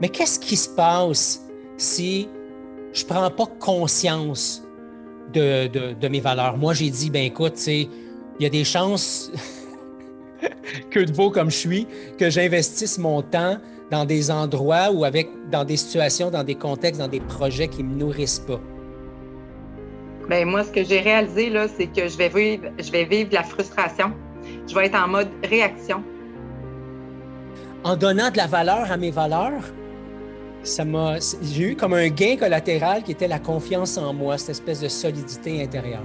Mais qu'est-ce qui se passe si je ne prends pas conscience de, mes valeurs? Moi, j'ai dit, ben écoute, il y a des chances que de beau comme je suis, que j'investisse mon temps dans des endroits ou avec dans des situations, dans des contextes, dans des projets qui ne me nourrissent pas. Bien, moi, ce que j'ai réalisé, là, c'est que je vais, vivre, je vais vivre la frustration. Je vais être en mode réaction. En donnant de la valeur à mes valeurs, ça m'a, j'ai eu comme un gain collatéral qui était la confiance en moi, cette espèce de solidité intérieure.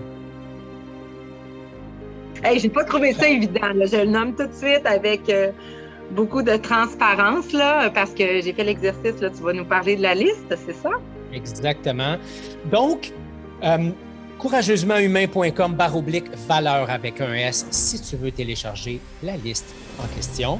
Hey, j'ai pas trouvé ça évident. Je le nomme tout de suite avec euh, beaucoup de transparence là, parce que j'ai fait l'exercice. Là, tu vas nous parler de la liste, c'est ça? Exactement. Donc, euh, courageusementhumain.com barre oblique valeur avec un S si tu veux télécharger la liste en question.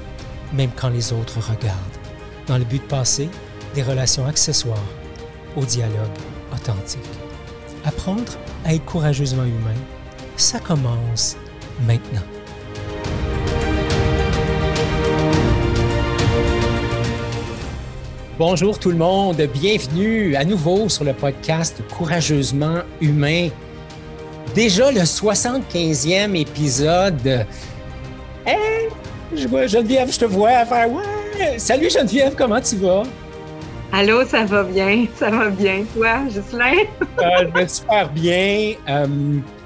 même quand les autres regardent, dans le but de passer des relations accessoires au dialogue authentique. Apprendre à être courageusement humain, ça commence maintenant. Bonjour tout le monde, bienvenue à nouveau sur le podcast Courageusement humain. Déjà le 75e épisode Hey! Je vois Geneviève, je te vois faire Ouais! Salut Geneviève, comment tu vas? Allô, ça va bien, ça va bien. Toi, Jocelyn? euh, je vais super bien.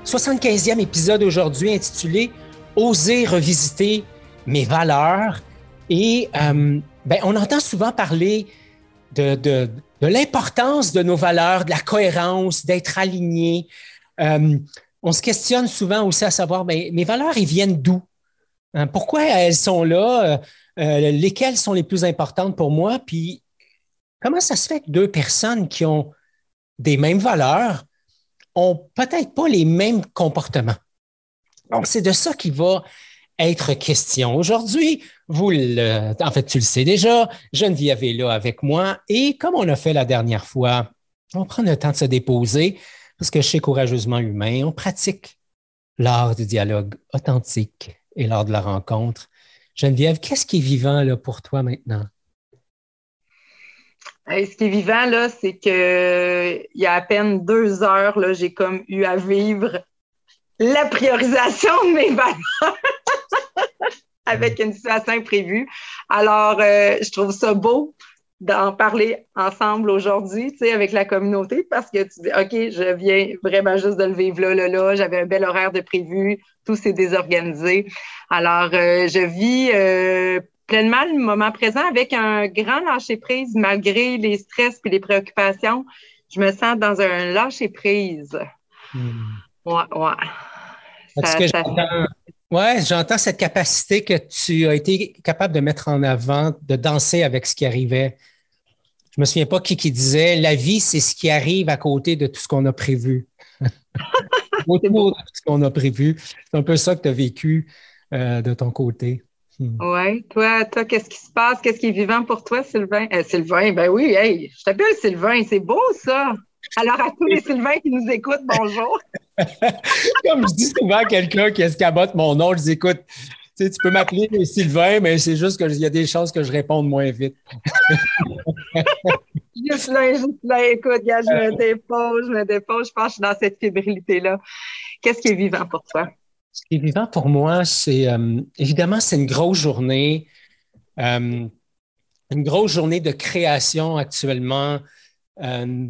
75e euh, épisode aujourd'hui intitulé Oser revisiter mes valeurs. Et euh, ben, on entend souvent parler de, de, de l'importance de nos valeurs, de la cohérence, d'être aligné. Euh, on se questionne souvent aussi à savoir, ben, mes valeurs, ils viennent d'où? Hein, pourquoi elles sont là? Euh, euh, lesquelles sont les plus importantes pour moi? Puis comment ça se fait que deux personnes qui ont des mêmes valeurs ont peut-être pas les mêmes comportements? Donc, c'est de ça qui va être question. Aujourd'hui, vous le, en fait, tu le sais déjà, Geneviève est là avec moi et comme on a fait la dernière fois, on prend le temps de se déposer parce que chez Courageusement Humain, on pratique l'art du dialogue authentique et lors de la rencontre. Geneviève, qu'est-ce qui est vivant là, pour toi maintenant? ce qui est vivant, là, c'est qu'il y a à peine deux heures, là, j'ai comme eu à vivre la priorisation de mes valeurs avec une situation imprévue. Alors, euh, je trouve ça beau d'en parler ensemble aujourd'hui, tu sais, avec la communauté, parce que tu dis, OK, je viens vraiment juste de le vivre là, là, là, j'avais un bel horaire de prévu, tout s'est désorganisé. Alors, euh, je vis euh, pleinement le moment présent avec un grand lâcher-prise, malgré les stress et les préoccupations. Je me sens dans un lâcher-prise. Hmm. Ouais, ouais. Ouais, j'entends cette capacité que tu as été capable de mettre en avant, de danser avec ce qui arrivait. Je me souviens pas qui qui disait la vie, c'est ce qui arrive à côté de tout ce qu'on a prévu. Autour de tout ce qu'on a prévu. C'est un peu ça que tu as vécu euh, de ton côté. Hmm. Oui, toi, toi, qu'est-ce qui se passe? Qu'est-ce qui est vivant pour toi, Sylvain? Euh, Sylvain, ben oui, hey, je t'appelle Sylvain, c'est beau ça. Alors, à tous les Sylvains qui nous écoutent, bonjour. Comme je dis souvent à quelqu'un qui escabote mon nom, je dis écoute, tu, peux m'appeler Sylvain, mais c'est juste qu'il y a des chances que je réponde moins vite. juste là, juste là, écoute, je me dépose, je me dépose, je pense que je suis dans cette fébrilité-là. Qu'est-ce qui est vivant pour toi? Ce qui est vivant pour moi, c'est euh, évidemment, c'est une grosse journée. Euh, une grosse journée de création actuellement. Euh,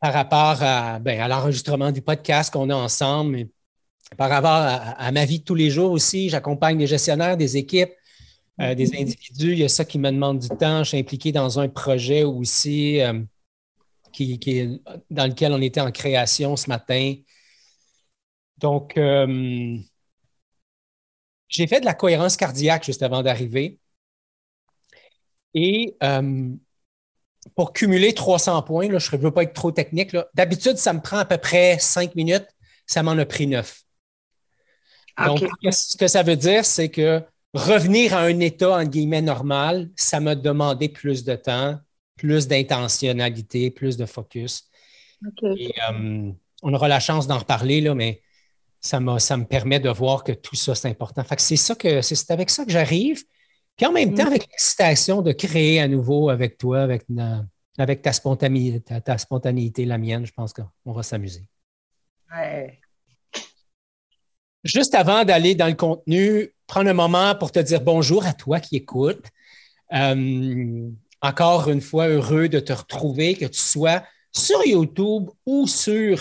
par rapport ben, à, l'enregistrement du podcast qu'on a ensemble, mais par rapport à, ma vie de tous les jours aussi. J'accompagne des gestionnaires, des équipes, euh, des individus. Il y a ça qui me demande du temps. Je suis impliqué dans un projet aussi euh, qui, dans lequel on était en création ce matin. Donc, euh, j'ai fait de la cohérence cardiaque juste avant d'arriver. Et pour cumuler 300 points, là, je ne veux pas être trop technique, d'habitude, ça me prend à peu près 5 minutes. Ça m'en a pris 9. Donc, ce que ça veut dire, c'est que revenir à un état, en guillemets, normal, ça m'a demandé plus de temps, plus d'intentionnalité, plus de focus. Et, euh, on aura la chance d'en reparler, là, mais ça, ça me permet de voir que tout ça, c'est important. C'est ça que c'est avec ça que j'arrive. Puis en même temps, mm. avec l'excitation de créer à nouveau avec toi, avec, avec ta, spontanéité, ta, spontanéité, la mienne, je pense qu'on va s'amuser. Juste avant d'aller dans le contenu, prendre un moment pour te dire bonjour à toi qui écoutes. Euh, encore une fois, heureux de te retrouver, que tu sois sur YouTube ou sur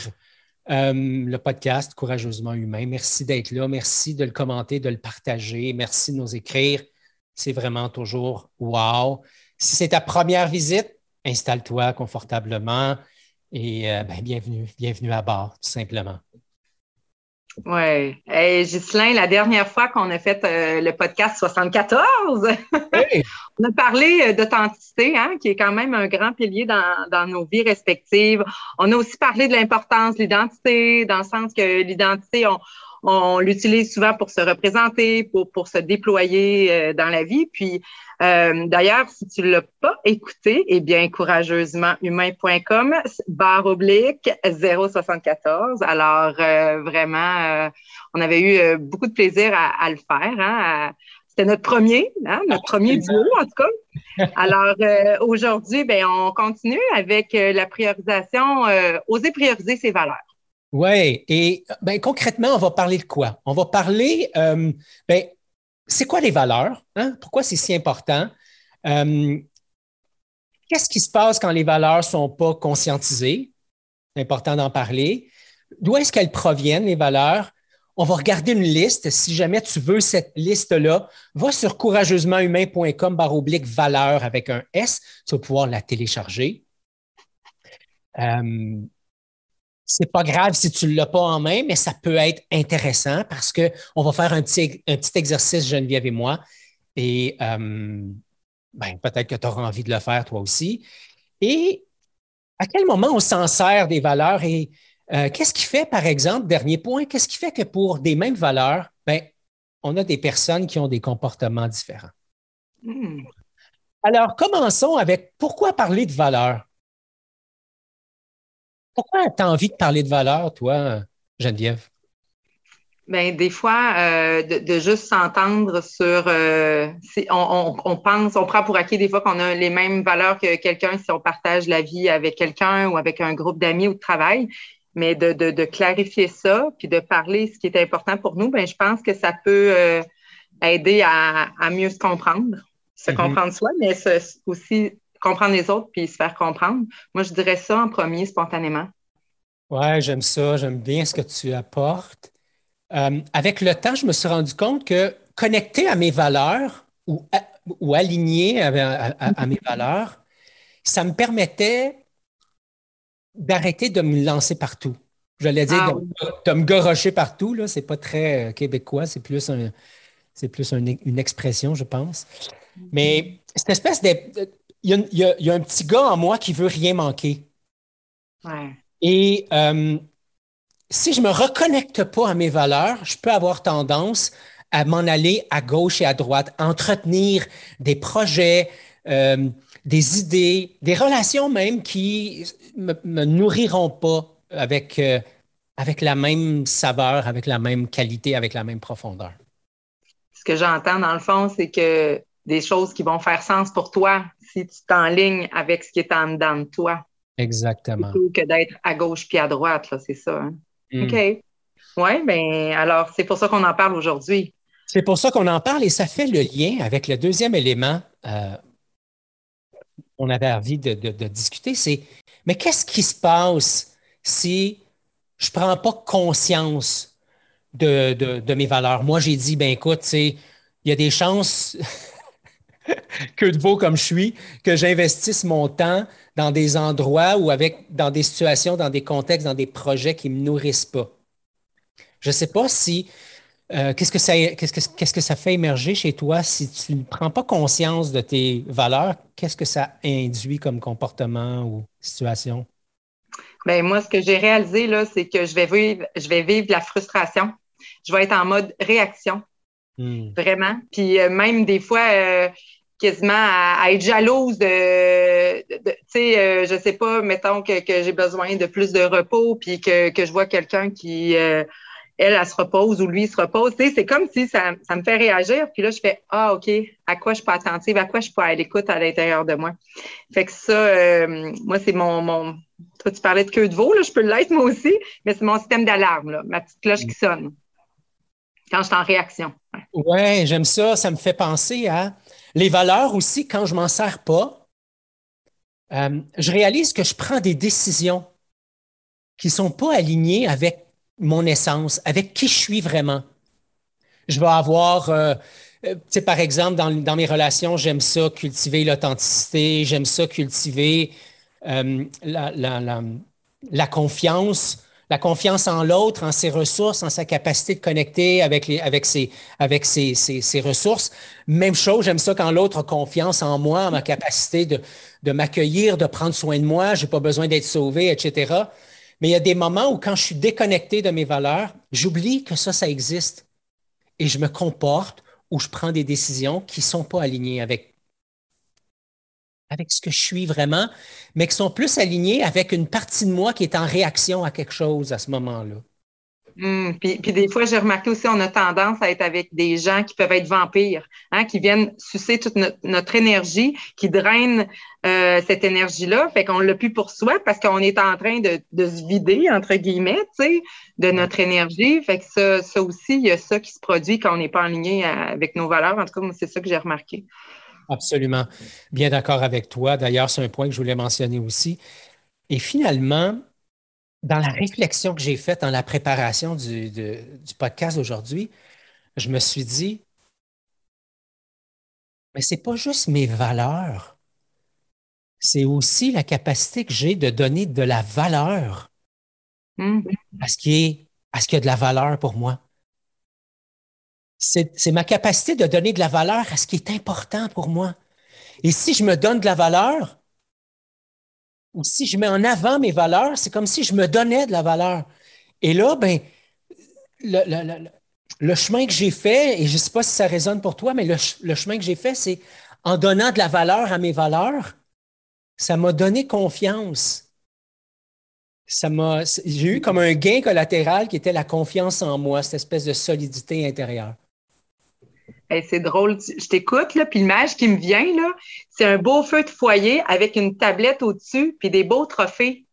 euh, le podcast Courageusement Humain. Merci d'être là. Merci de le commenter, de le partager. Merci de nous écrire. C'est vraiment toujours wow. Si c'est ta première visite, installe-toi confortablement et euh, ben, bienvenue, bienvenue à bord, tout simplement. Oui. Hey, Ghislain, la dernière fois qu'on a fait euh, le podcast 74, on a parlé euh, d'authenticité, hein, qui est quand même un grand pilier dans, nos vies respectives. On a aussi parlé de l'importance de l'identité, dans le sens que l'identité, on, on l'utilise souvent pour se représenter, pour, pour se déployer euh, dans la vie. Puis, euh, d'ailleurs, si tu ne l'as pas écouté, eh bien, courageusementhumain.com, barre oblique 074. Alors, euh, vraiment, on avait eu beaucoup de plaisir à, le faire. Hein, c'était notre premier, hein, notre premier duo en tout cas. Alors aujourd'hui, ben, on continue avec la priorisation, oser prioriser ses valeurs. Oui, et ben, concrètement, on va parler de quoi? On va parler, euh, ben, c'est quoi les valeurs? Hein? Pourquoi c'est si important? Euh, qu'est-ce qui se passe quand les valeurs ne sont pas conscientisées? C'est important d'en parler. D'où est-ce qu'elles proviennent, les valeurs? On va regarder une liste. Si jamais tu veux cette liste-là, va sur courageusementhumain.com oblique valeur avec un S. Tu vas pouvoir la télécharger. Euh, c'est pas grave si tu ne l'as pas en main, mais ça peut être intéressant parce qu'on va faire un petit, un petit exercice, Geneviève et moi. Et euh, ben, peut-être que tu auras envie de le faire toi aussi. Et à quel moment on s'en sert des valeurs et euh, qu'est-ce qui fait, par exemple, dernier point, qu'est-ce qui fait que pour des mêmes valeurs, ben, on a des personnes qui ont des comportements différents? Hmm. Alors, commençons avec pourquoi parler de valeurs? Pourquoi tu as envie de parler de valeur, toi, Geneviève? Bien, des fois, euh, de, juste s'entendre sur. Euh, on, pense, on prend pour acquis des fois qu'on a les mêmes valeurs que quelqu'un si on partage la vie avec quelqu'un ou avec un groupe d'amis ou de travail. Mais de, clarifier ça, puis de parler ce qui est important pour nous, ben, je pense que ça peut euh, aider à, mieux se comprendre, se mm-hmm. comprendre soi, mais aussi comprendre les autres puis se faire comprendre. Moi, je dirais ça en premier, spontanément. Oui, j'aime ça. J'aime bien ce que tu apportes. Euh, avec le temps, je me suis rendu compte que connecter à mes valeurs ou, ou aligner à, mes valeurs, ça me permettait d'arrêter de me lancer partout. J'allais dire ah de, me gorocher partout, là, c'est pas très euh, québécois, c'est plus, un, c'est plus une expression, je pense. Mais cette espèce de, il y, a, un petit gars en moi qui veut rien manquer. Et euh, si je ne me reconnecte pas à mes valeurs, je peux avoir tendance à m'en aller à gauche et à droite, entretenir des projets, euh, des idées, des relations même qui ne me, nourriront pas avec, euh, avec la même saveur, avec la même qualité, avec la même profondeur. Ce que j'entends dans le fond, c'est que des choses qui vont faire sens pour toi si tu t'enlignes avec ce qui est en dedans de toi. Exactement. Plutôt que d'être à gauche puis à droite, c'est ça. Hein? Mm. OK. Oui, bien, alors c'est pour ça qu'on en parle aujourd'hui. C'est pour ça qu'on en parle et ça fait le lien avec le deuxième élément euh, on avait envie de, discuter, c'est mais qu'est-ce qui se passe si je ne prends pas conscience de, de mes valeurs? Moi, j'ai dit, ben écoute, il y a des chances que de beau comme je suis, que j'investisse mon temps dans des endroits ou avec, dans des situations, dans des contextes, dans des projets qui ne me nourrissent pas. Je ne sais pas si euh, qu'est-ce, que ça, qu'est-ce, que, qu'est-ce que ça fait émerger chez toi si tu ne prends pas conscience de tes valeurs? Qu'est-ce que ça induit comme comportement ou situation? Bien, moi, ce que j'ai réalisé, là, c'est que je vais vivre, je vais vivre la frustration. Je vais être en mode réaction. Hmm. Vraiment. Puis euh, même des fois, euh, quasiment à, être jalouse de, tu sais, je sais pas, mettons que, j'ai besoin de plus de repos, puis que, que je vois quelqu'un qui elle, elle se repose ou lui se repose. c'est comme si ça, me fait réagir. Puis là, je fais Ah, OK, à quoi je peux attentive, à quoi je peux à l'écoute à l'intérieur de moi. Fait que ça, euh, moi, c'est mon, mon. Toi, tu parlais de queue de veau, là, je peux l'être moi aussi, mais c'est mon système d'alarme, ma petite cloche qui sonne quand je suis en réaction. Ouais, j'aime ça. Ça me fait penser à les valeurs aussi, quand je m'en sers pas. Euh, je réalise que je prends des décisions qui ne sont pas alignées avec mon essence, avec qui je suis vraiment. Je vais avoir, euh, euh, tu sais, par exemple, dans, mes relations, j'aime ça cultiver l'authenticité, j'aime ça cultiver euh, la, confiance, la confiance en l'autre, en ses ressources, en sa capacité de connecter avec, ses, ressources. Même chose, j'aime ça quand l'autre a confiance en moi, en ma capacité de, m'accueillir, de prendre soin de moi, je n'ai pas besoin d'être sauvé, etc. Mais il y a des moments où quand je suis déconnecté de mes valeurs, j'oublie que ça, ça existe. Et je me comporte ou je prends des décisions qui ne sont pas alignées avec, avec ce que je suis vraiment, mais qui sont plus alignées avec une partie de moi qui est en réaction à quelque chose à ce moment-là. Hmm, puis, des fois, j'ai remarqué aussi, on a tendance à être avec des gens qui peuvent être vampires, hein, qui viennent sucer toute notre, énergie, qui drainent euh, cette énergie-là. Fait qu'on l'a plus pour soi parce qu'on est en train de, se vider, entre guillemets, de notre énergie. Fait que ça, ça aussi, il y a ça qui se produit quand on n'est pas aligné avec nos valeurs. En tout cas, c'est ça que j'ai remarqué. Absolument. Bien d'accord avec toi. D'ailleurs, c'est un point que je voulais mentionner aussi. Et finalement, dans la réflexion que j'ai faite dans la préparation du, du podcast d'aujourd'hui, je me suis dit, mais c'est pas juste mes valeurs, c'est aussi la capacité que j'ai de donner de la valeur mm. à, ce qui est, à ce qui a de la valeur pour moi. C'est ma capacité de donner de la valeur à ce qui est important pour moi. Et si je me donne de la valeur, ou si je mets en avant mes valeurs, c'est comme si je me donnais de la valeur. Et là, ben, le, chemin que j'ai fait, et je ne sais pas si ça résonne pour toi, mais le, chemin que j'ai fait, c'est en donnant de la valeur à mes valeurs, ça m'a donné confiance. J'ai eu comme un gain collatéral qui était la confiance en moi, cette espèce de solidité intérieure c'est drôle, je t'écoute, là, puis l'image qui me vient, là, c'est un beau feu de foyer avec une tablette au-dessus, puis des beaux trophées.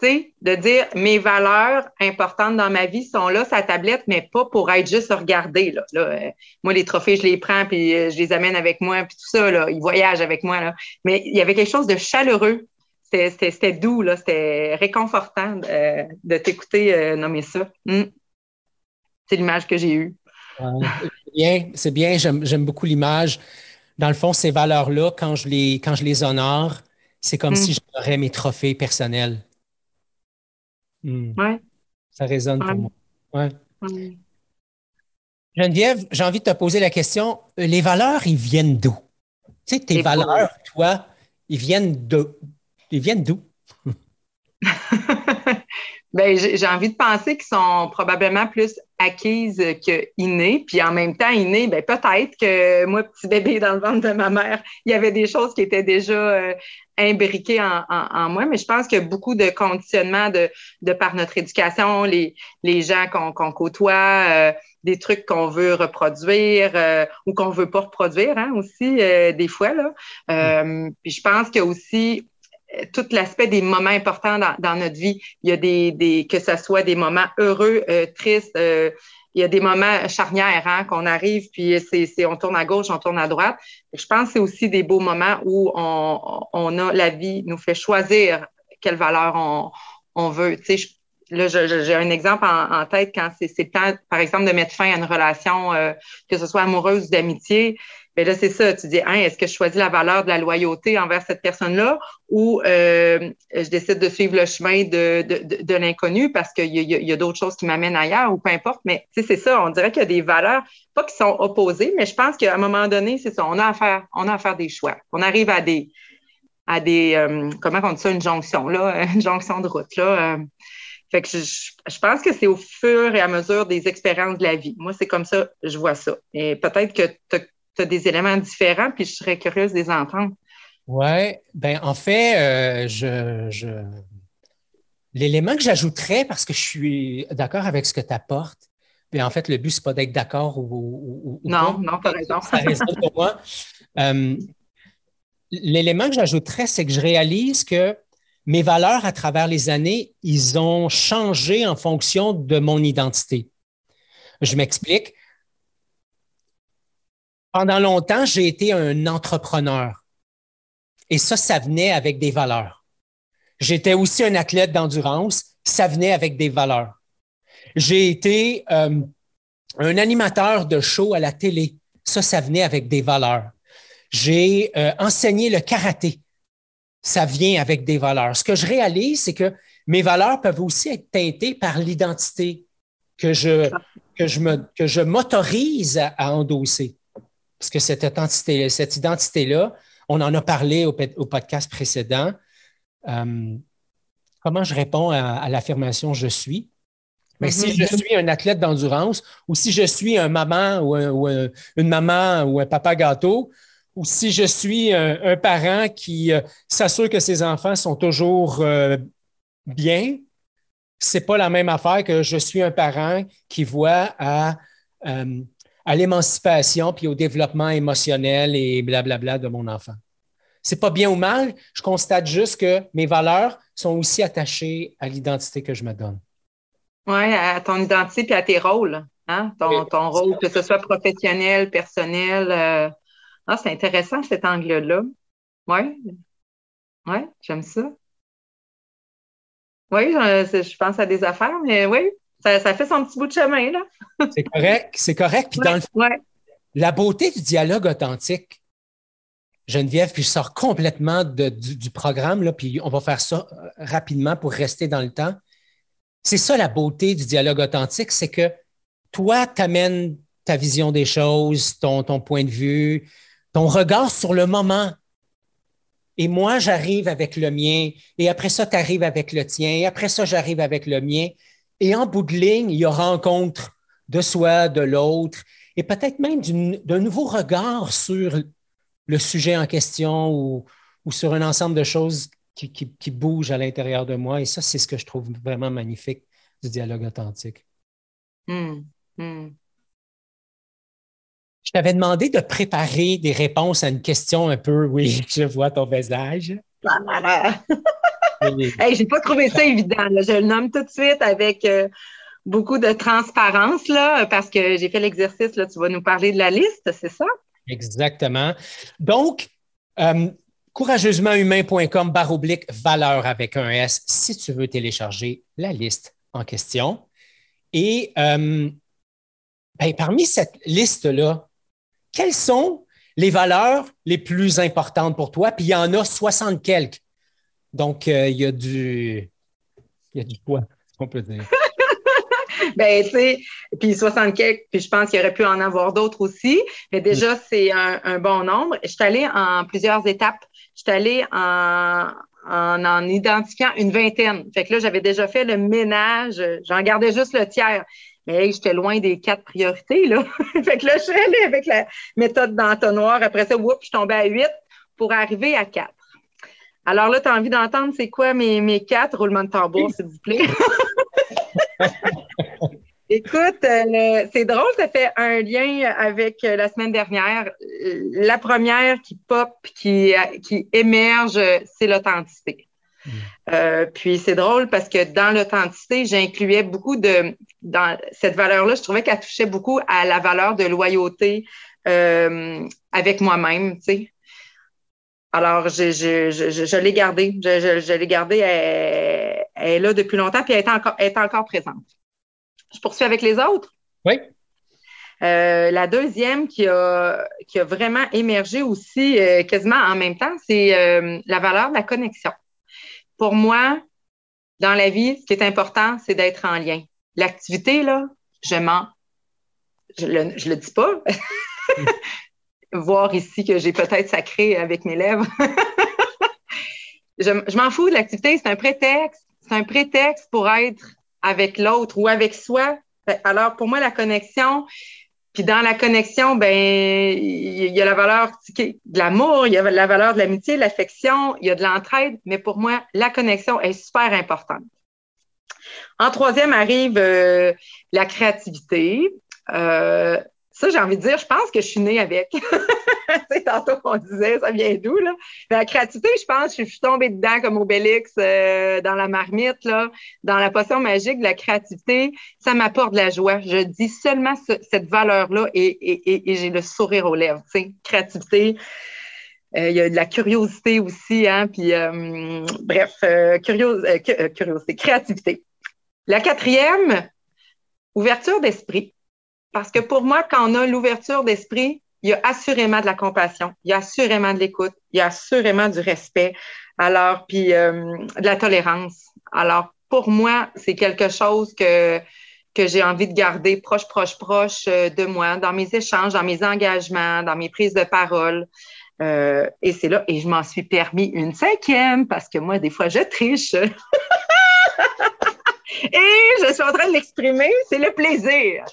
Tu sais, de dire mes valeurs importantes dans ma vie sont là, sa tablette, mais pas pour être juste regardée. Là. Euh, moi, les trophées, je les prends, puis euh, je les amène avec moi, puis tout ça, là, ils voyagent avec moi. Là. Mais il y avait quelque chose de chaleureux. C'était doux, là, c'était réconfortant de, de t'écouter nommer ça. Hmm. C'est l'image que j'ai eue bien, c'est bien, j'aime beaucoup l'image. Dans le fond, ces valeurs-là, quand, je les, quand je les honore, c'est comme si mm. j'aurais mes trophées personnels. Hmm. Ouais. Ça résonne pour moi. Ouais. Geneviève, j'ai envie de te poser la question, les valeurs, ils viennent d'où? Tu sais, tes valeurs, toi, ils viennent d'où? Ils viennent d'où? Ben, j'ai envie de penser qu'ils sont probablement plus acquises que innées. Puis en même temps, innées, ben, peut-être que moi, petit bébé dans le ventre de ma mère, il y avait des choses qui étaient déjà euh, imbriquées en, moi. Mais je pense qu'il y a beaucoup de conditionnement de, de par notre éducation, les, les gens qu'on côtoie, euh, des trucs qu'on veut reproduire euh, ou qu'on veut pas reproduire hein, aussi, des fois. Là. Mm. puis je pense qu'il y a aussi tout l'aspect des moments importants dans, notre vie. Il y a des, des que ce soit des moments heureux, euh, tristes, euh, il y a des moments charnières hein, qu'on arrive, puis c'est, on tourne à gauche, on tourne à droite. Je pense que c'est aussi des beaux moments où on, on a la vie nous fait choisir quelle valeur on, on veut. Tu sais, là, j'ai un exemple en, tête quand c'est, le temps, par exemple, de mettre fin à une relation, euh, que ce soit amoureuse ou d'amitié Mais là, c'est ça. Tu dis, hein, est-ce que je choisis la valeur de la loyauté envers cette personne-là ou euh, je décide de suivre le chemin de, de, de, l'inconnu parce qu'il y a, a d'autres choses qui m'amènent ailleurs ou peu importe. Mais c'est ça. On dirait qu'il y a des valeurs, pas qui sont opposées, mais je pense qu'à un moment donné, c'est ça. On a à faire, on a des choix. On arrive à des, à des, euh, comment on dit ça, une jonction, là, une jonction de route, là. Euh. fait que je, je, pense que c'est au fur et à mesure des expériences de la vie. Moi, c'est comme ça, je vois ça. Et peut-être que tu as, des éléments différents, puis je serais curieuse de les entendre. Oui, ben en fait, euh, je, je... l'élément que j'ajouterais, parce que je suis d'accord avec ce que tu apportes, mais en fait, le but, ce n'est pas d'être d'accord ou, ou, Non, non, tu as raison. Ça résonne pour moi l'élément que j'ajouterais, c'est que je réalise que mes valeurs à travers les années, ils ont changé en fonction de mon identité. Je m'explique. Pendant longtemps, j'ai été un entrepreneur. Et ça, ça venait avec des valeurs. J'étais aussi un athlète d'endurance. Ça venait avec des valeurs. J'ai été euh, un animateur de show à la télé. Ça, ça venait avec des valeurs. J'ai euh, enseigné le karaté. Ça vient avec des valeurs. Ce que je réalise, c'est que mes valeurs peuvent aussi être teintées par l'identité que je, que je, me, que je m'autorise à, endosser. Parce que cette identité, cette identité-là, on en a parlé au, podcast précédent. Euh, comment je réponds à, l'affirmation je suis? Mais si mm-hmm. je suis un athlète d'endurance ou si je suis un maman ou, ou une maman ou un papa gâteau, ou si je suis un, parent qui euh, s'assure que ses enfants sont toujours euh, bien, c'est pas la même affaire que je suis un parent qui voit à, euh, à l'émancipation puis au développement émotionnel et blablabla de mon enfant. C'est pas bien ou mal, je constate juste que mes valeurs sont aussi attachées à l'identité que je me donne. Oui, à ton identité puis à tes rôles. Hein? Ton, ton rôle, que ce soit professionnel, personnel. Ah, c'est intéressant cet angle-là. Oui. Oui, j'aime ça. Oui, je, pense à des affaires, mais oui, ça, fait son petit bout de chemin, là. c'est correct, c'est correct. Puis dans le la beauté du dialogue authentique, Geneviève, puis je sors complètement du, programme, là, puis on va faire ça euh, rapidement pour rester dans le temps. C'est ça la beauté du dialogue authentique, c'est que toi, tu amènes ta vision des choses, ton, ton point de vue, ton regard sur le moment. Et moi, j'arrive avec le mien, et après ça, tu arrives avec le tien, et après ça, j'arrive avec le mien. Et en bout de ligne, il y a rencontre de soi, de l'autre, et peut-être même d'un nouveau regard sur le sujet en question ou, sur un ensemble de choses qui, qui, bougent à l'intérieur de moi. Et ça, c'est ce que je trouve vraiment magnifique du dialogue authentique. Hum, hum. Je t'avais demandé de préparer des réponses à une question un peu, oui, je vois ton visage. hey, j'ai pas trouvé ça évident. Je le nomme tout de suite avec euh, beaucoup de transparence là, parce que j'ai fait l'exercice. Tu vas nous parler de la liste, c'est ça? Exactement. Donc, euh, courageusementhumain.com barre oblique valeur avec un S si tu veux télécharger la liste en question. Et euh, ben, parmi cette liste-là, quelles sont les valeurs les plus importantes pour toi? Puis il y en a 60 quelques. Donc, euh, il y a du. Il y a du poids, on peut dire. ben, tu sais, puis 60 quelques, puis je pense qu'il y aurait pu en avoir d'autres aussi. Mais déjà, c'est un, bon nombre. Je suis allée en plusieurs étapes. Je suis allée en, en, en identifiant une vingtaine. Fait que là, j'avais déjà fait le ménage. J'en gardais juste le tiers. Mais j'étais loin des quatre priorités, là. fait que là, je suis allée avec la méthode d'entonnoir. Après ça, whoop, je tombée à huit pour arriver à quatre. Alors là, tu as envie d'entendre c'est quoi mes, mes quatre roulements de tambour, s'il vous plaît? Écoute, euh, c'est drôle, ça fait un lien avec euh, la semaine dernière. La première qui pop, qui, qui émerge, c'est l'authenticité. Euh, puis c'est drôle parce que dans l'authenticité, j'incluais beaucoup de dans cette valeur-là, je trouvais qu'elle touchait beaucoup à la valeur de loyauté euh, avec moi-même, tu sais. Alors, je, je, je, je l'ai gardée. Je, l'ai gardée. Elle, est là depuis longtemps, puis elle est encore, elle est encore présente. Je poursuis avec les autres? Oui. Euh, la deuxième qui a, qui a vraiment émergé aussi euh, quasiment en même temps, c'est euh, la valeur de la connexion. Pour moi, dans la vie, ce qui est important, c'est d'être en lien. L'activité, là, je mens. Je le, je le dis pas. Voir ici que j'ai peut-être sacré avec mes lèvres. je, je m'en fous de l'activité, c'est un prétexte. C'est un prétexte pour être avec l'autre ou avec soi. Alors, pour moi, la connexion, puis dans la connexion, ben il y a la valeur de l'amour, il y a la valeur de l'amitié, de l'affection, il y a de l'entraide, mais pour moi, la connexion est super importante. En troisième arrive euh, la créativité. Euh, ça, j'ai envie de dire, je pense que je suis née avec. tantôt qu'on disait, ça vient d'où, là? La créativité, je pense, je suis tombée dedans comme Obélix euh, dans la marmite, là, dans la potion magique de la créativité. Ça m'apporte de la joie. Je dis seulement cette valeur-là et, j'ai le sourire aux lèvres, tu sais, créativité. Euh, il y a de la curiosité aussi, hein, puis euh, bref, curiosité, créativité. La quatrième, ouverture d'esprit. Parce que pour moi, quand on a l'ouverture d'esprit, il y a assurément de la compassion, il y a assurément de l'écoute, il y a assurément du respect, alors, puis euh, de la tolérance. Alors, pour moi, c'est quelque chose que, que j'ai envie de garder proche, proche, proche euh, de moi, dans mes échanges, dans mes engagements, dans mes prises de parole. Euh, et c'est là, et je m'en suis permis une cinquième, parce que moi, des fois, je triche. et je suis en train de l'exprimer, c'est le plaisir.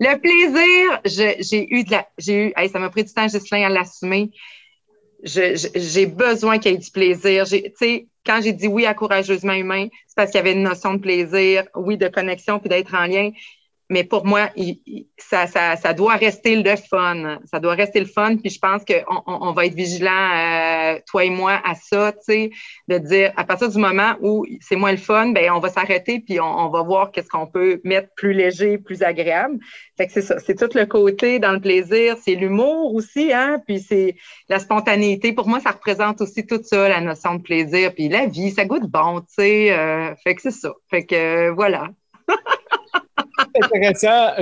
Le plaisir, j'ai eu de la. J'ai eu. ça m'a pris du temps, Gislain, à l'assumer. J'ai besoin qu'il y ait du plaisir. Tu sais, quand j'ai dit oui à courageusement humain, c'est parce qu'il y avait une notion de plaisir, oui, de connexion, puis d'être en lien mais pour moi, ça, ça, ça, doit rester le fun. Ça doit rester le fun. Puis je pense qu'on on, va être vigilant, euh, toi et moi, à ça, tu sais, de dire à partir du moment où c'est moins le fun, ben on va s'arrêter puis on, va voir qu'est-ce qu'on peut mettre plus léger, plus agréable. Fait que c'est ça, c'est tout le côté dans le plaisir, c'est l'humour aussi, hein, puis c'est la spontanéité. Pour moi, ça représente aussi tout ça, la notion de plaisir. Puis la vie, ça goûte bon, tu sais. Euh, fait que c'est ça. Fait que euh, voilà. intéressant.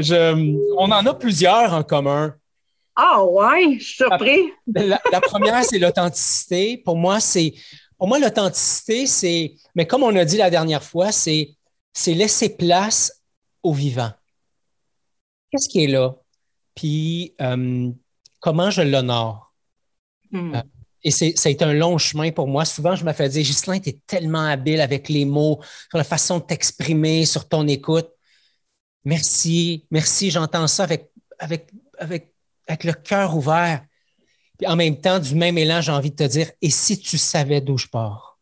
on en a plusieurs en commun. Ah ouais, je suis surpris. La, première, c'est l'authenticité. Pour moi, c'est pour moi, l'authenticité, c'est, mais comme on a dit la dernière fois, c'est, c'est laisser place au vivant. Qu'est-ce qui est là? Puis euh, comment je l'honore? Hmm. Euh, et c'est, ça a été un long chemin pour moi. Souvent, je me fais dire, Ghislain, tu es tellement habile avec les mots, sur la façon de t'exprimer, sur ton écoute. Merci, merci, j'entends ça avec, avec, avec, avec le cœur ouvert. Puis en même temps, du même élan, j'ai envie de te dire, et si tu savais d'où je pars?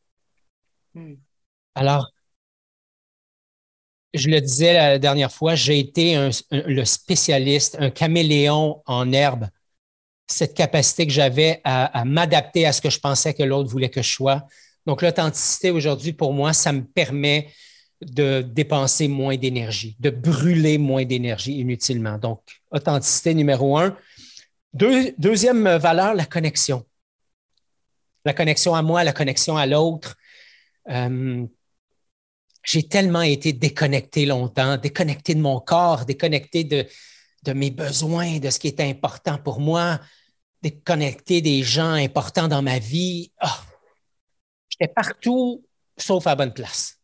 Hmm. Alors, je le disais la dernière fois, j'ai été le spécialiste, un caméléon en herbe. Cette capacité que j'avais à, à m'adapter à ce que je pensais que l'autre voulait que je sois. Donc, l'authenticité aujourd'hui, pour moi, ça me permet de dépenser moins d'énergie, de brûler moins d'énergie inutilement. Donc, authenticité numéro un. deuxième valeur, la connexion. La connexion à moi, la connexion à l'autre. Euh, j'ai tellement été déconnecté longtemps, déconnecté de mon corps, déconnecté de, mes besoins, de ce qui est important pour moi, déconnecté des gens importants dans ma vie. Ah! J'étais partout sauf à bonne place.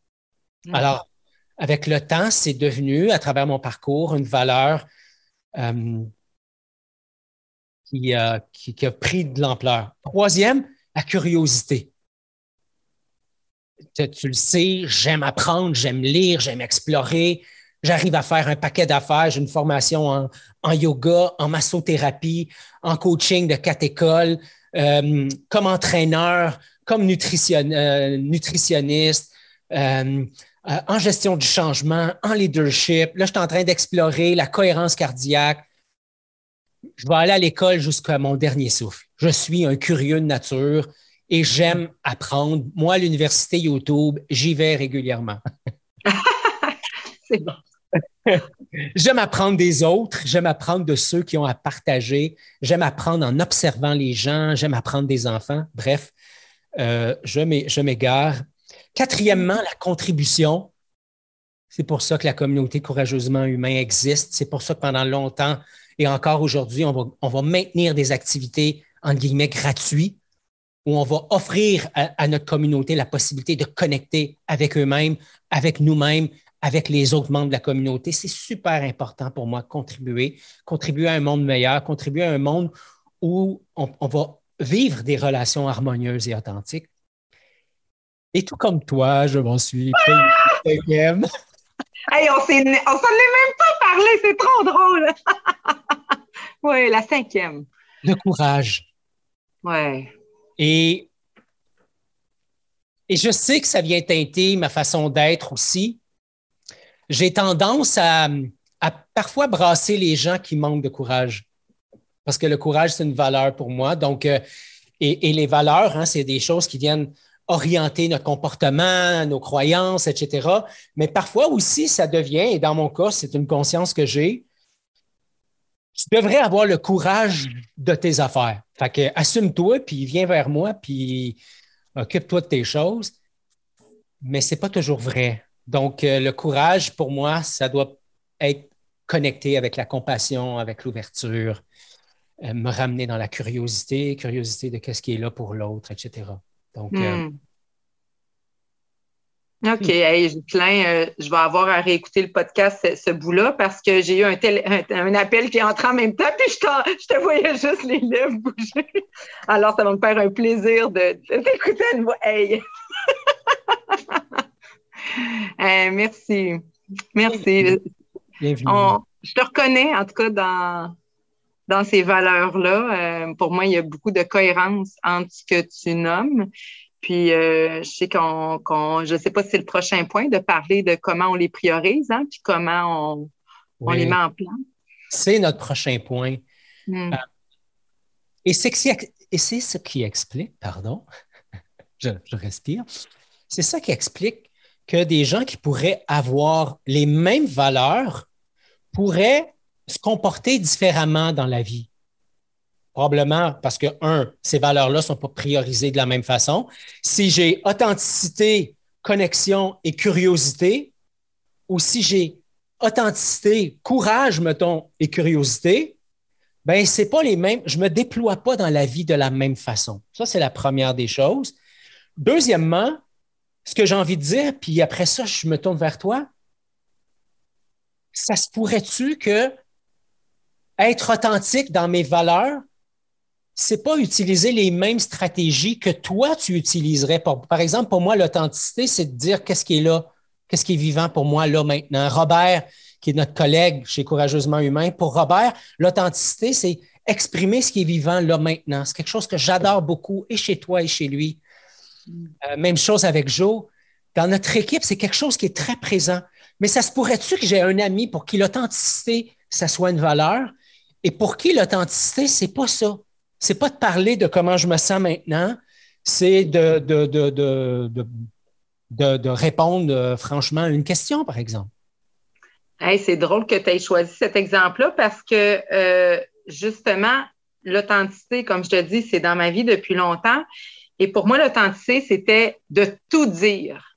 Mm. Alors, avec le temps, c'est devenu, à travers mon parcours, une valeur euh, qui, a, pris de l'ampleur. Troisième, la curiosité. Tu, le sais, j'aime apprendre, j'aime lire, j'aime explorer. J'arrive à faire un paquet d'affaires. J'ai une formation en, yoga, en massothérapie, en coaching de quatre écoles, euh, comme entraîneur, comme euh, nutritionniste. Euh, en gestion du changement, en leadership. Là, je suis en train d'explorer la cohérence cardiaque. Je vais aller à l'école jusqu'à mon dernier souffle. Je suis un curieux de nature et j'aime apprendre. Moi, à l'université YouTube, j'y vais régulièrement. C'est bon. J'aime apprendre des autres, j'aime apprendre de ceux qui ont à partager, j'aime apprendre en observant les gens, j'aime apprendre des enfants. Bref, euh, je m'égare. Quatrièmement, la contribution. C'est pour ça que la communauté courageusement humain existe. C'est pour ça que pendant longtemps, Et encore aujourd'hui, on va, maintenir des activités, entre guillemets, gratuites où on va offrir à, notre communauté la possibilité de connecter avec eux-mêmes, avec nous-mêmes, avec les autres membres de la communauté. C'est super important pour moi contribuer, contribuer à un monde meilleur, contribuer à un monde où on, va vivre des relations harmonieuses et authentiques. Et tout comme toi, je m'en suis cinquième. Hey, on s'en est même pas parlé, c'est trop drôle. oui, la cinquième. Le courage. Oui. Et, et je sais que ça vient teinter ma façon d'être aussi. J'ai tendance à, parfois brasser les gens qui manquent de courage. Parce que le courage, c'est une valeur pour moi. Donc, euh, et, les valeurs, hein, c'est des choses qui viennent orienter notre comportement, nos croyances, etc. Mais parfois aussi, ça devient, et dans mon cas, c'est une conscience que j'ai, tu devrais avoir le courage de tes affaires. Fait que assume-toi, puis viens vers moi, puis occupe-toi de tes choses. Mais ce n'est pas toujours vrai. Donc, euh, le courage, pour moi, ça doit être connecté avec la compassion, avec l'ouverture, euh, me ramener dans la curiosité, curiosité de qu'est-ce qui est là pour l'autre, etc. Donc, euh, hmm. OK, hey, plein, euh, je vais avoir à réécouter le podcast, ce, bout-là, parce que j'ai eu un, un, appel qui est entré en même temps, puis je, je te voyais juste les lèvres bouger. Alors, ça va me faire un plaisir de, t'écouter à nouveau. Hey! merci. Merci. Bienvenue. je te reconnais, en tout cas, dans, dans ces valeurs-là. Euh, pour moi, il y a beaucoup de cohérence entre ce que tu nommes puis, euh, je sais qu'on, je ne sais pas si c'est le prochain point de parler de comment on les priorise, hein, puis comment on, on, les met en place. C'est notre prochain point. Hmm. Euh, et c'est ce qui explique, pardon, je, je respire, c'est ça qui explique que des gens qui pourraient avoir les mêmes valeurs pourraient se comporter différemment dans la vie? Probablement parce que, un, ces valeurs-là ne sont pas priorisées de la même façon. Si j'ai authenticité, connexion et curiosité, ou si j'ai authenticité, courage, mettons, et curiosité, ben c'est pas les mêmes. Je ne me déploie pas dans la vie de la même façon. Ça, c'est la première des choses. Deuxièmement, ce que j'ai envie de dire, puis après ça, je me tourne vers toi. Ça se pourrait-tu que être authentique dans mes valeurs, c'est pas utiliser les mêmes stratégies que toi, tu utiliserais. par exemple, pour moi, l'authenticité, c'est de dire qu'est-ce qui est là, qu'est-ce qui est vivant pour moi là maintenant. Robert, qui est notre collègue chez Courageusement Humain, pour Robert, l'authenticité, c'est exprimer ce qui est vivant là maintenant. C'est quelque chose que j'adore beaucoup, et chez toi et chez lui. Euh, même chose avec Joe. Dans notre équipe, c'est quelque chose qui est très présent. Mais ça se pourrait-tu que j'ai un ami pour qui l'authenticité, ça soit une valeur, et pour qui l'authenticité, c'est pas ça c'est pas de parler de comment je me sens maintenant, c'est de, de, répondre euh, franchement à une question, par exemple. c'est drôle que tu aies choisi cet exemple-là parce que euh, justement, l'authenticité, comme je te dis, c'est dans ma vie depuis longtemps. Et pour moi, l'authenticité, c'était de tout dire.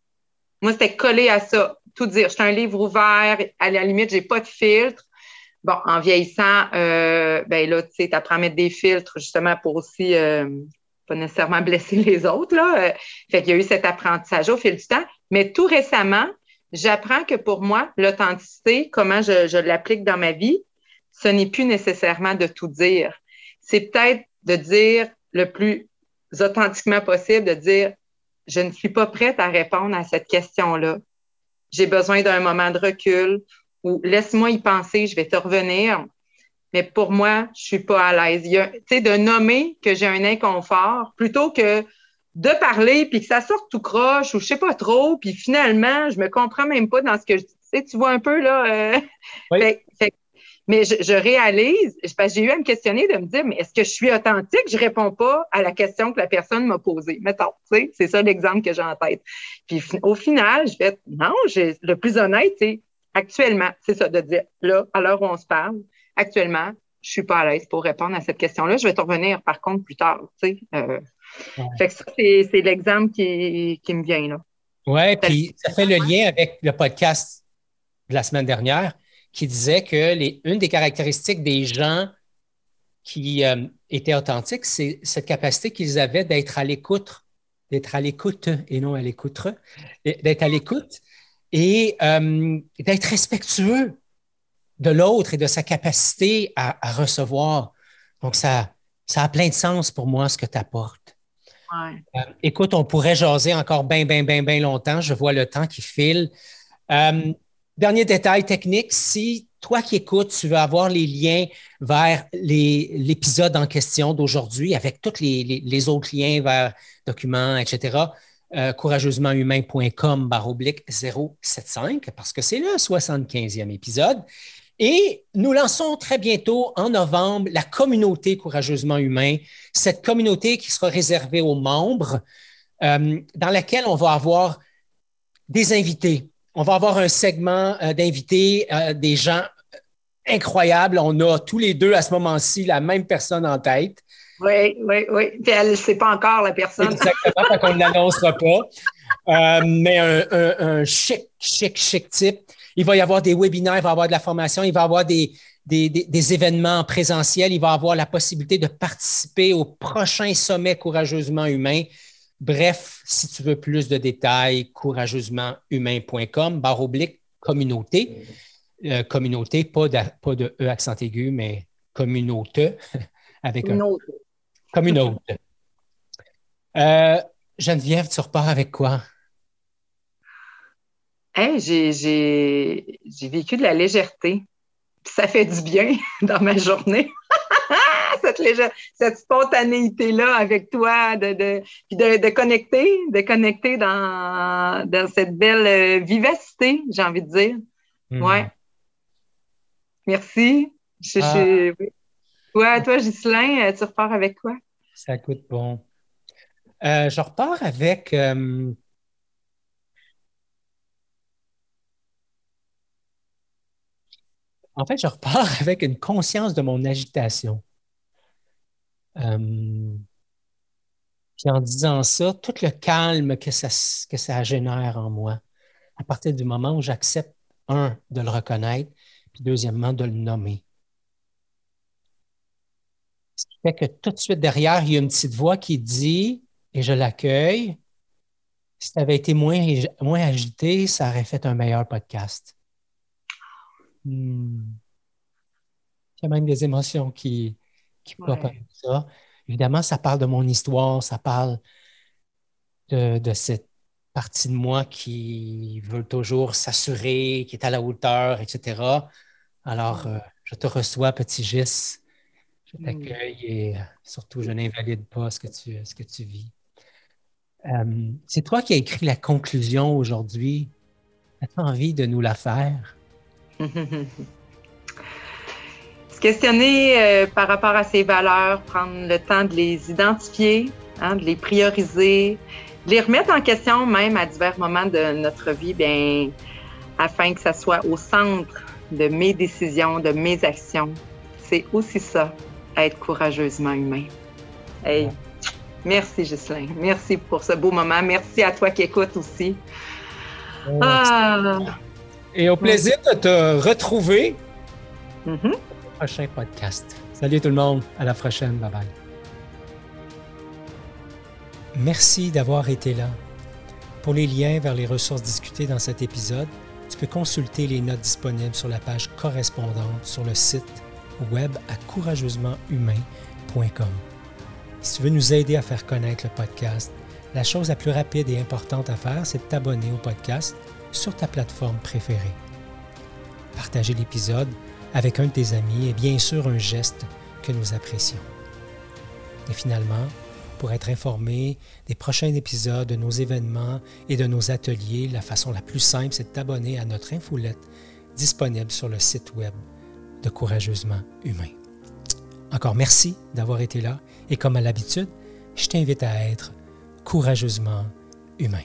Moi, c'était collé à ça, tout dire. J'étais un livre ouvert, à la limite, j'ai pas de filtre. Bon, en vieillissant, euh, ben là, tu sais, tu apprends à mettre des filtres justement pour aussi euh, pas nécessairement blesser les autres. Là. Euh, fait qu'il y a eu cet apprentissage au fil du temps. Mais tout récemment, j'apprends que pour moi, l'authenticité, comment je, je l'applique dans ma vie, ce n'est plus nécessairement de tout dire. C'est peut-être de dire le plus authentiquement possible, de dire je ne suis pas prête à répondre à cette question-là. J'ai besoin d'un moment de recul ou laisse-moi y penser, je vais te revenir. Mais pour moi, je suis pas à l'aise. Tu sais, de nommer que j'ai un inconfort plutôt que de parler puis que ça sorte tout croche ou je sais pas trop puis finalement, je me comprends même pas dans ce que je sais, tu vois un peu là. Euh, mais je, réalise, parce que j'ai eu à me questionner de me dire, mais est-ce que je suis authentique? Je réponds pas à la question que la personne m'a posée. Mettons, tu sais, c'est ça l'exemple que j'ai en tête. Puis au final, je fais, non, le plus honnête, c'est actuellement, c'est ça, de dire, là, à l'heure où on se parle, actuellement, je suis pas à l'aise pour répondre à cette question-là. Je vais te revenir, par contre, plus tard, tu sais. Euh. Fait que ça, c'est, l'exemple qui, me vient, là. Oui, puis ça fait le lien avec le podcast de la semaine dernière, qui disait que les, une des caractéristiques des gens qui euh, étaient authentiques, c'est cette capacité qu'ils avaient d'être à l'écoute, d'être à l'écoute et non à l'écoute, d'être à l'écoute et euh, d'être respectueux de l'autre et de sa capacité à, recevoir. Donc, ça, ça a plein de sens pour moi ce que tu apportes. Euh, écoute, on pourrait jaser encore bien, bien, bien, bien longtemps. Je vois le temps qui file. Dernier détail technique, si toi qui écoutes, tu veux avoir les liens vers l'épisode en question d'aujourd'hui avec tous les, autres liens vers documents, etc., euh, courageusementhumain.com baroblique 075 parce que c'est le 75e épisode. Et nous lançons très bientôt, en novembre, la communauté Courageusement Humain, cette communauté qui sera réservée aux membres, euh, dans laquelle on va avoir des invités, on va avoir un segment euh, d'invités, des gens incroyables. On a tous les deux à ce moment-ci la même personne en tête. Oui, oui, oui. Puis elle ne sait pas encore, la personne. Exactement, qu'on ne l'annoncera pas. Euh, mais un, chic, chic, chic type. Il va y avoir des webinaires, il va y avoir de la formation, il va y avoir des, des, des, événements présentiels, il va y avoir la possibilité de participer au prochain sommet courageusement humain. Bref, si tu veux plus de détails, courageusementhumain.com, barre oblique, communauté. Euh, communauté, pas de, pas de E accent aigu, mais communauté avec un. Communauté. Euh, Geneviève, tu repars avec quoi? j'ai vécu de la légèreté. Ça fait du bien dans ma journée. cette, spontanéité-là avec toi, de, de, connecter, de connecter dans, dans cette belle euh, vivacité, j'ai envie de dire. Hmm. Ouais. Merci. Ah. Toi, toi, Ghislain, euh, tu repars avec quoi? Ça coûte bon. Euh, je repars avec. En fait, je repars avec une conscience de mon agitation. Euh, puis en disant ça, tout le calme que ça, que ça génère en moi, à partir du moment où j'accepte, un, de le reconnaître, puis deuxièmement, de le nommer. Fait que tout de suite derrière, il y a une petite voix qui dit, et je l'accueille, si ça avait été moins, moins agité, ça aurait fait un meilleur podcast. Hmm. Il y a même des émotions qui, qui ça. Évidemment, ça parle de mon histoire, ça parle de, cette partie de moi qui veut toujours s'assurer, qui est à la hauteur, etc. Alors, euh, je te reçois, petit Gis. Je mm. t'accueille et euh, surtout, je n'invalide pas ce que tu, ce que tu vis. Euh, c'est toi qui as écrit la conclusion aujourd'hui. As-tu envie de nous la faire? questionner euh, par rapport à ses valeurs, prendre le temps de les identifier, hein, de les prioriser, de les remettre en question même à divers moments de notre vie, bien, afin que ça soit au centre de mes décisions, de mes actions. C'est aussi ça, être courageusement humain. Hey, merci Ghislain. Merci pour ce beau moment. Merci à toi qui écoutes aussi. Ah. Et au plaisir de te retrouver. Mm-hmm prochain podcast. Salut tout le monde, à la prochaine, bye bye. Merci d'avoir été là. Pour les liens vers les ressources discutées dans cet épisode, tu peux consulter les notes disponibles sur la page correspondante sur le site web à courageusementhumain.com. Si tu veux nous aider à faire connaître le podcast, la chose la plus rapide et importante à faire, c'est de t'abonner au podcast sur ta plateforme préférée. Partager l'épisode avec un de tes amis est bien sûr un geste que nous apprécions. Et finalement, pour être informé des prochains épisodes, de nos événements et de nos ateliers, la façon la plus simple, c'est de t'abonner à notre infolette disponible sur le site web Courageusement Humain. Encore merci d'avoir été là et comme à l'habitude, je t'invite à être courageusement humain.